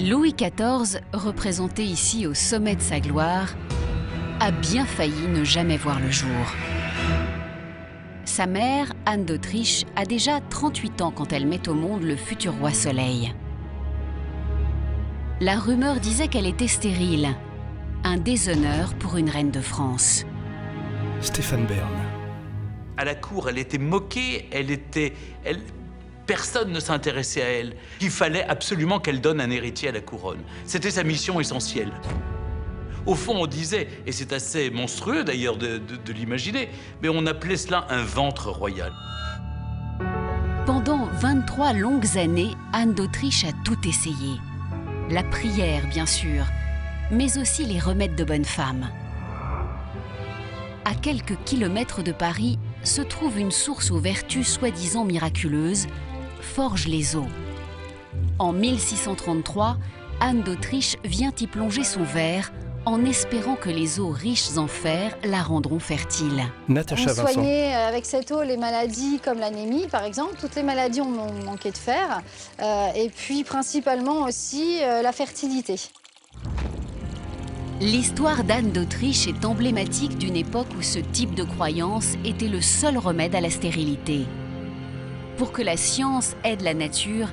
Louis XIV, représenté ici au sommet de sa gloire, a bien failli ne jamais voir le jour. Sa mère, Anne d'Autriche, a déjà 38 ans quand elle met au monde le futur roi Soleil. La rumeur disait qu'elle était stérile, un déshonneur pour une reine de France. Stéphane Bern. À la cour, elle était moquée, elle était, elle, personne ne s'intéressait à elle. Il fallait absolument qu'elle donne un héritier à la couronne. C'était sa mission essentielle. Au fond, on disait, et c'est assez monstrueux d'ailleurs de, l'imaginer, mais on appelait cela un ventre royal. Pendant 23 longues années, Anne d'Autriche a tout essayé. La prière, bien sûr, mais aussi les remèdes de bonne femme. À quelques kilomètres de Paris se trouve une source aux vertus soi-disant miraculeuses, Forge les eaux. En 1633, Anne d'Autriche vient y plonger son verre en espérant que les eaux riches en fer la rendront fertile. Natacha on soignait euh, avec cette eau les maladies comme l'anémie, par exemple. Toutes les maladies ont manqué de fer. Euh, et puis principalement aussi euh, la fertilité. L'histoire d'Anne d'Autriche est emblématique d'une époque où ce type de croyance était le seul remède à la stérilité. Pour que la science aide la nature,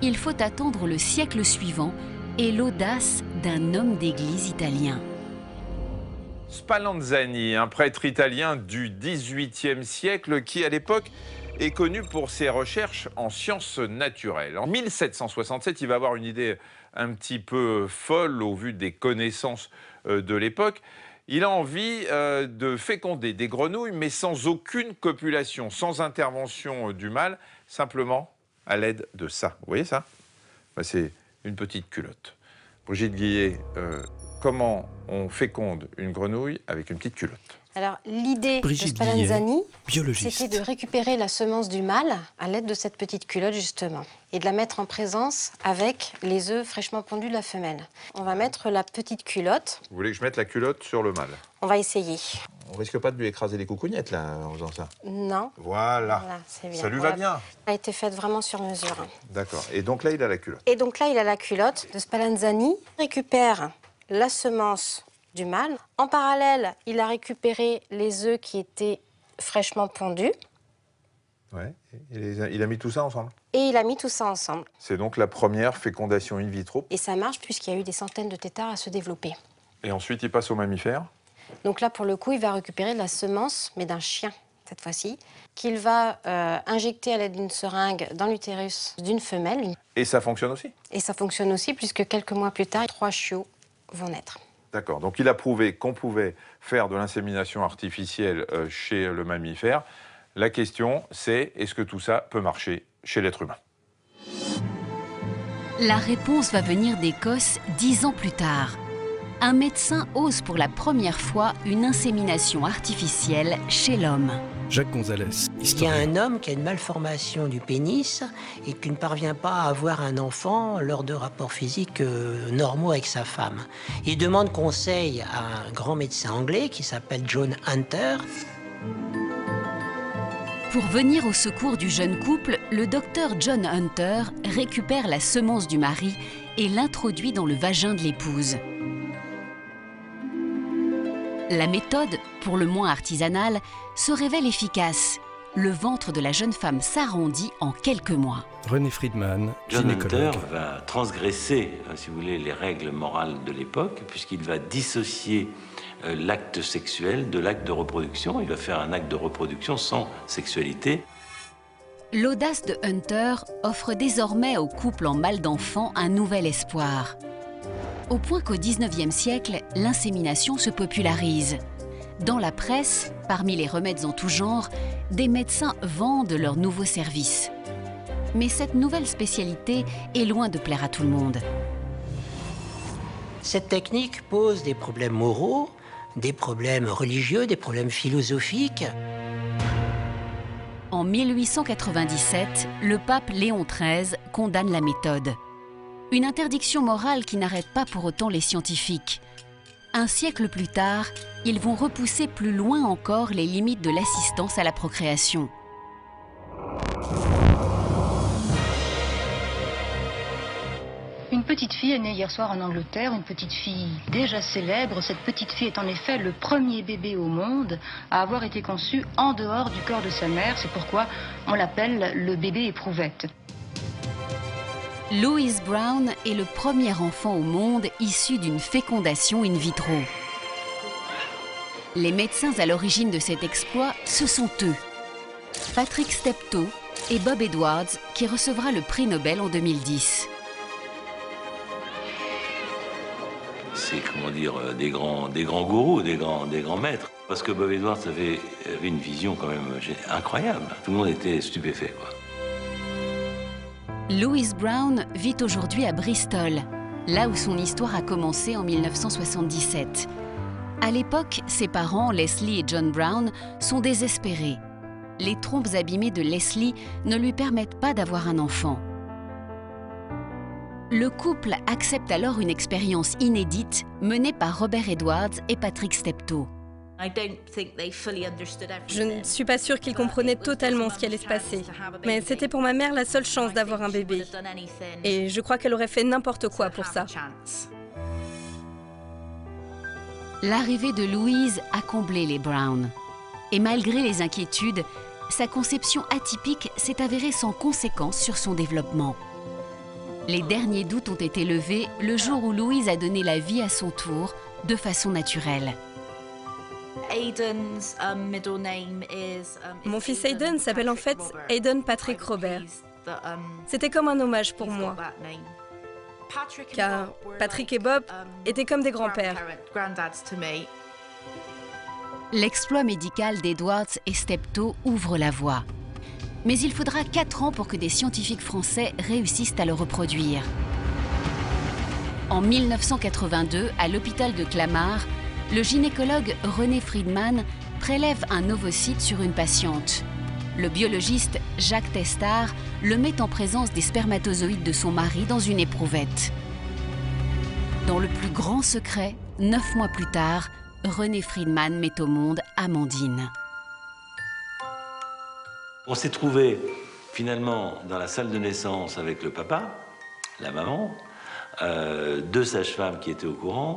il faut attendre le siècle suivant et l'audace d'un homme d'église italien. Spallanzani, un prêtre italien du XVIIIe siècle qui, à l'époque, est connu pour ses recherches en sciences naturelles. En 1767, il va avoir une idée un petit peu folle au vu des connaissances euh, de l'époque. Il a envie euh, de féconder des grenouilles, mais sans aucune copulation, sans intervention euh, du mâle, simplement à l'aide de ça. Vous voyez ça? C'est une petite culotte. Brigitte Guillet, euh, comment on féconde une grenouille avec une petite culotte? Alors, l'idée de Spallanzani, c'était de récupérer la semence du mâle à l'aide de cette petite culotte, justement, et de la mettre en présence avec les œufs fraîchement pondus de la femelle. On va mettre la petite culotte. Vous voulez que je mette la culotte sur le mâle? On va essayer. On risque pas de lui écraser les coucougnettes, là, en faisant ça? Non. Voilà. Ça lui va bien. Ça a été faite vraiment sur mesure. D'accord. Et donc là, il a la culotte. Et donc là, il a la culotte de Spallanzani. récupère la semence du mâle. En parallèle, il a récupéré les œufs qui étaient fraîchement pondus. Ouais. il a mis tout ça ensemble? Et il a mis tout ça ensemble. C'est donc la première fécondation in vitro? Et ça marche puisqu'il y a eu des centaines de têtards à se développer. Et ensuite, il passe au mammifère? Donc là, pour le coup, il va récupérer la semence, mais d'un chien, cette fois-ci, qu'il va euh, injecter à l'aide d'une seringue dans l'utérus d'une femelle. Et ça fonctionne aussi? Et ça fonctionne aussi, puisque quelques mois plus tard, trois chiots vont naître. D'accord. Donc il a prouvé qu'on pouvait faire de l'insémination artificielle euh, chez le mammifère. La question, c'est est-ce que tout ça peut marcher chez l'être humain? La réponse va venir d'Écosse dix ans plus tard. Un médecin ose pour la première fois une insémination artificielle chez l'homme. Jacques Gonzalez. Il y a un homme qui a une malformation du pénis et qui ne parvient pas à avoir un enfant lors de rapports physiques euh, normaux avec sa femme. Il demande conseil à un grand médecin anglais qui s'appelle John Hunter. Pour venir au secours du jeune couple, le docteur John Hunter récupère la semence du mari et l'introduit dans le vagin de l'épouse. La méthode, pour le moins artisanale, se révèle efficace. Le ventre de la jeune femme s'arrondit en quelques mois. René Friedman, John Hunter va transgresser, euh, si vous voulez, les règles morales de l'époque, puisqu'il va dissocier euh, l'acte sexuel de l'acte de reproduction. Il va faire un acte de reproduction sans sexualité. L'audace de Hunter offre désormais au couple en mal d'enfants un nouvel espoir au point qu'au XIXe siècle, l'insémination se popularise. Dans la presse, parmi les remèdes en tout genre, des médecins vendent leurs nouveaux services. Mais cette nouvelle spécialité est loin de plaire à tout le monde. Cette technique pose des problèmes moraux, des problèmes religieux, des problèmes philosophiques. En 1897, le pape Léon XIII condamne la méthode. Une interdiction morale qui n'arrête pas pour autant les scientifiques. Un siècle plus tard, ils vont repousser plus loin encore les limites de l'assistance à la procréation. Une petite fille est née hier soir en Angleterre, une petite fille déjà célèbre. Cette petite fille est en effet le premier bébé au monde à avoir été conçu en dehors du corps de sa mère. C'est pourquoi on l'appelle le bébé éprouvette. Louise Brown est le premier enfant au monde issu d'une fécondation in vitro. Les médecins à l'origine de cet exploit, ce sont eux. Patrick Steptoe et Bob Edwards, qui recevra le prix Nobel en 2010. c'est comment dire euh, des grands, des grands gourous, des grands, des grands maîtres. Parce que Bob Edwards avait, avait une vision quand même incroyable. Tout le monde était stupéfait. Quoi. Louise Brown vit aujourd'hui à Bristol, là où son histoire a commencé en 1977. À l'époque, ses parents, Leslie et John Brown, sont désespérés. Les trompes abîmées de Leslie ne lui permettent pas d'avoir un enfant. Le couple accepte alors une expérience inédite menée par Robert Edwards et Patrick Steptoe. Je ne suis pas sûre qu'ils comprenaient totalement ce qui allait se passer, mais c'était pour ma mère la seule chance d'avoir un bébé. Et je crois qu'elle aurait fait n'importe quoi pour ça. L'arrivée de Louise a comblé les Brown. Et malgré les inquiétudes, sa conception atypique s'est avérée sans conséquence sur son développement. Les derniers doutes ont été levés le jour où Louise a donné la vie à son tour, de façon naturelle. Um, Mon fils Aiden s'appelle en fait Aiden Patrick Robert. Um, C'était comme un hommage pour moi. Car Patrick et Bob um, étaient comme des grands-pères. L'exploit médical d'Edwards et Steptoe ouvre la voie mais il faudra 4 ans pour que des scientifiques français réussissent à le reproduire. En 1982, à l'hôpital de Clamart, le gynécologue René Friedman prélève un ovocyte sur une patiente. Le biologiste Jacques Testard le met en présence des spermatozoïdes de son mari dans une éprouvette. Dans le plus grand secret, neuf mois plus tard, René Friedman met au monde Amandine. On s'est trouvé finalement dans la salle de naissance avec le papa, la maman, euh, deux sages-femmes qui étaient au courant,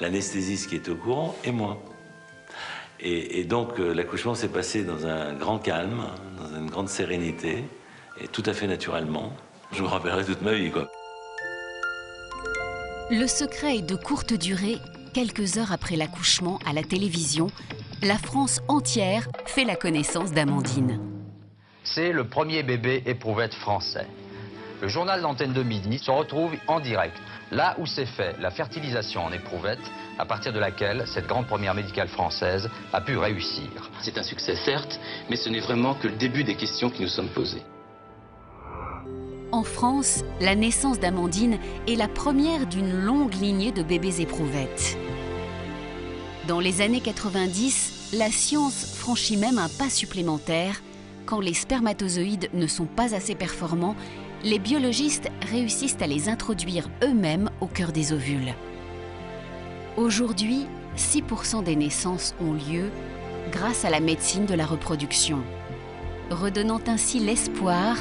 l'anesthésiste qui était au courant et moi. Et, donc euh, l'accouchement s'est passé dans un grand calme, dans une grande sérénité et tout à fait naturellement. Je me rappellerai toute ma vie, quoi. Le secret est de courte durée. Quelques heures après l'accouchement à la télévision, la France entière fait la connaissance d'Amandine. C'est le premier bébé éprouvette français. Le journal d'antenne de midi se retrouve en direct, là où s'est fait la fertilisation en éprouvette, à partir de laquelle cette grande première médicale française a pu réussir. C'est un succès certes, mais ce n'est vraiment que le début des questions qui nous sommes posées. En France, la naissance d'Amandine est la première d'une longue lignée de bébés éprouvettes. Dans les années 90, la science franchit même un pas supplémentaire quand les spermatozoïdes ne sont pas assez performants, les biologistes réussissent à les introduire eux-mêmes au cœur des ovules. Aujourd'hui, 6% des naissances ont lieu grâce à la médecine de la reproduction, redonnant ainsi l'espoir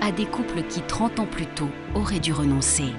à des couples qui 30 ans plus tôt auraient dû renoncer.